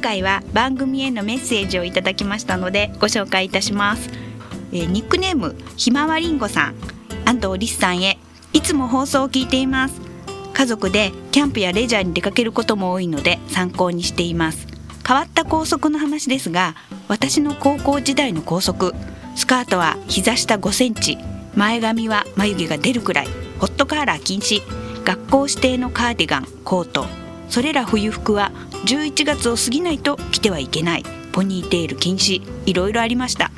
今回は番組へのメッセージをいただきましたのでご紹介いたします、えーニックネームひまわりんごさん。安藤リスさんへいつも放送を聞いています。家族でキャンプやレジャーに出かけることも多いので参考にしています。変わった校則の話ですが私の高校時代の校則。スカートは膝下5センチ。前髪は眉毛が出るくらい。ホットカーラー禁止。学校指定のカーディガンコート。それら冬服は11月を過ぎないと着てはいけない。ポニーテール禁止。いろいろありました。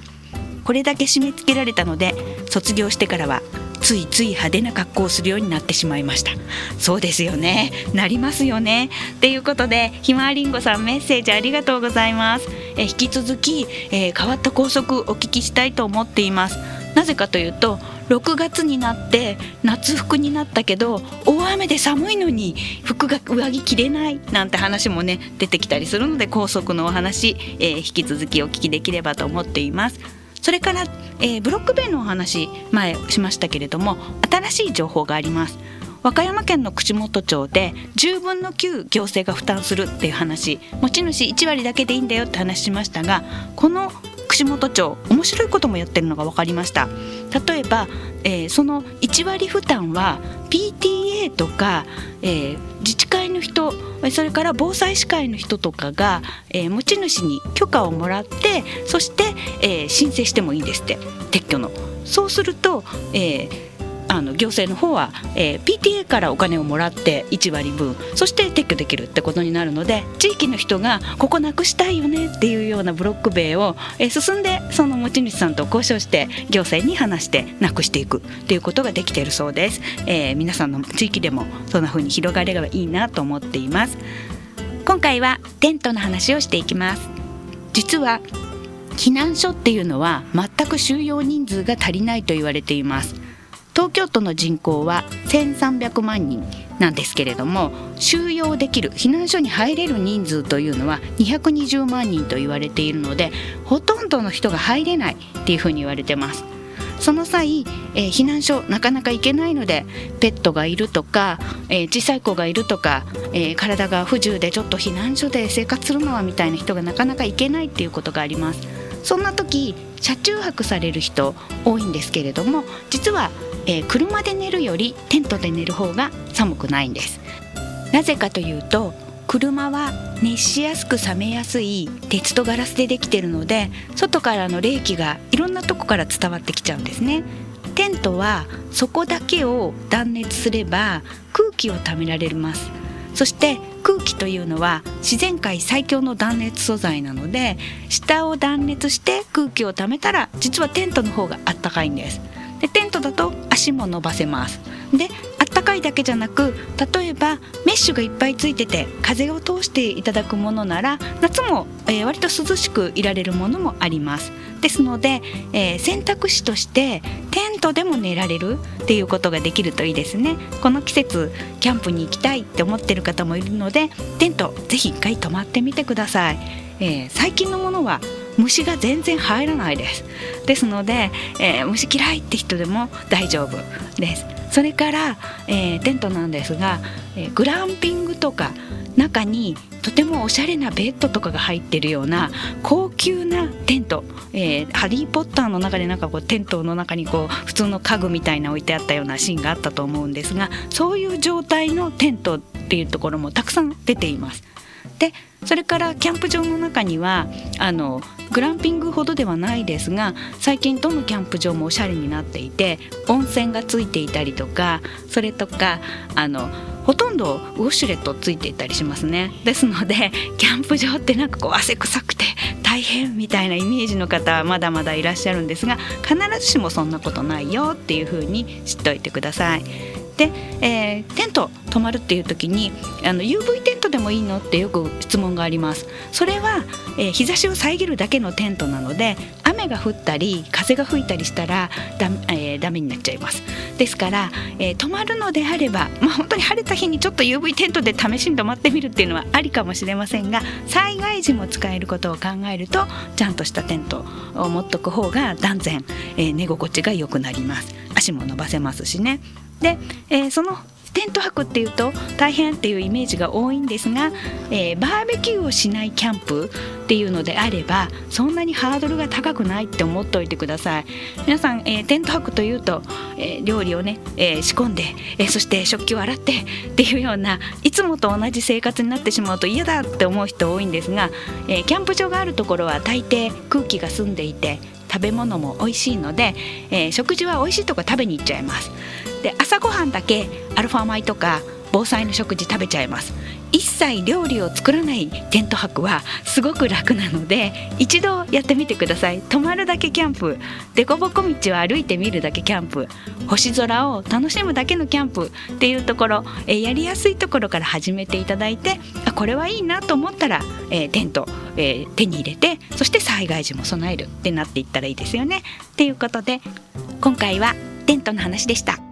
これだけ締め付けられたので卒業してからはついつい派手な格好をするようになってしまいました。そうですよね。なりますよね。っていうことでひまわりんごさんメッセージありがとうございます。え引き続き、えー変わった校則お聞きしたいと思っています。なぜかというと6月になって夏服になったけど大雨で寒いのに服が上着着れないなんて話もね出てきたりするので校則のお話、えー引き続きお聞きできればと思っています。それから、えーブロック塀のお話前しましたけれども新しい情報があります。和歌山県の串本町で10分の9行政が負担するっていう話。持ち主1割だけでいいんだよって話しましたがこの串本町面白いこともやってるのが分かりました。例えば、えーその1割負担は PTA とか、えー自治会の人それから防災士会の人とかが、えー持ち主に許可をもらってそして、えー申請してもいいんですって撤去の。そうすると、えーあの行政の方は、えー PTA からお金をもらって1割分そして撤去できるってことになるので地域の人がここなくしたいよねっていうようなブロック塀を、えー進んでその持ち主さんと交渉して行政に話してなくしていくっていうことができているそうです、えー皆さんの地域でもそんな風に広がればいいなと思っています。今回はテントの話をしていきます。実は避難所っていうのは全く収容人数が足りないと言われています。東京都の人口は1300万人なんですけれども収容できる避難所に入れる人数というのは220万人と言われているのでほとんどの人が入れないっていうふうに言われてます。その際、えー避難所なかなか行けないのでペットがいるとか、えー小さい子がいるとか、えー体が不自由でちょっと避難所で生活するのはみたいな人がなかなか行けないっていうことがあります。そんな時車中泊される人多いんですけれども実は、えー車で寝るよりテントで寝る方が寒くないんです。なぜかというと車は熱しやすく冷めやすい鉄とガラスでできてるので外からの冷気がいろんなとこから伝わってきちゃうんですね。テントはそこだけを断熱すれば空気をためられます。そして空気というのは自然界最強の断熱素材なので下を断熱して空気をためたら実はテントの方があったかいんですでテントだと足も伸ばせます。であったかいだけじゃなく例えばメッシュがいっぱいついてて風を通していただくものなら夏も、えー割と涼しくいられるものもあります。ですので、えー選択肢としてテントでも寝られるっていうことができるといいですね。この季節キャンプに行きたいって思ってる方もいるのでテントぜひ一回泊まってみてください、えー、最近のものは虫が全然入らないです。ですので、えー、虫嫌いって人でも大丈夫です。それから、えー、テントなんですが、えー、グランピングとか中にとてもおしゃれなベッドとかが入ってるような高級なテント、えー、ハリー・ポッターの中でなんかこうテントの中にこう普通の家具みたいな置いてあったようなシーンがあったと思うんですがそういう状態のテントっていうところもたくさん出ています。でそれからキャンプ場の中にはあのグランピングほどではないですが最近どのキャンプ場もおしゃれになっていて温泉がついていたりとかそれとかあのほとんどウォシュレットついていたりしますねですのでキャンプ場ってなんかこう汗臭くて大変みたいなイメージの方はまだまだいらっしゃるんですが必ずしもそんなことないよっていうふうに知っておいてください。で、えー、テント泊まるっていう時にあの UV テンでもいいの？ってよく質問があります。それは、えー、日差しを遮るだけのテントなので雨が降ったり風が吹いたりしたらだ、えー、ダメになっちゃいます。ですから、えー、泊まるのであれば、まあ、本当に晴れた日にちょっと UV テントで試しに泊まってみるっていうのはありかもしれませんが災害時も使えることを考えるとちゃんとしたテントを持っとく方が断然、えー、寝心地が良くなります。足も伸ばせますしね。で、えー、そのテント泊っていうと大変っていうイメージが多いんですが、えー、バーベキューをしないキャンプっていうのであればそんなにハードルが高くないって思っておいてください。皆さん、えー、テント泊というと、えー、料理をね、え仕込んで、えそして食器を洗ってっていうようないつもと同じ生活になってしまうと嫌だって思う人多いんですが、えキャンプ場があるところは大抵空気が澄んでいて食べ物も美味しいので、え食事は美味しいとこ食べに行っちゃいます。で朝ごはんだけアルファ米とか防災の食事食べちゃいます。一切料理を作らないテント泊はすごく楽なので一度やってみてください。泊まるだけキャンプ。凸凹道を歩いてみるだけキャンプ。星空を楽しむだけのキャンプ。っていうところ、えやりやすいところから始めていただいてあこれはいいなと思ったら、えー、テント、えー、手に入れてそして災害時も備えるってなっていったらいいですよね。っていうことで今回はテントの話でした。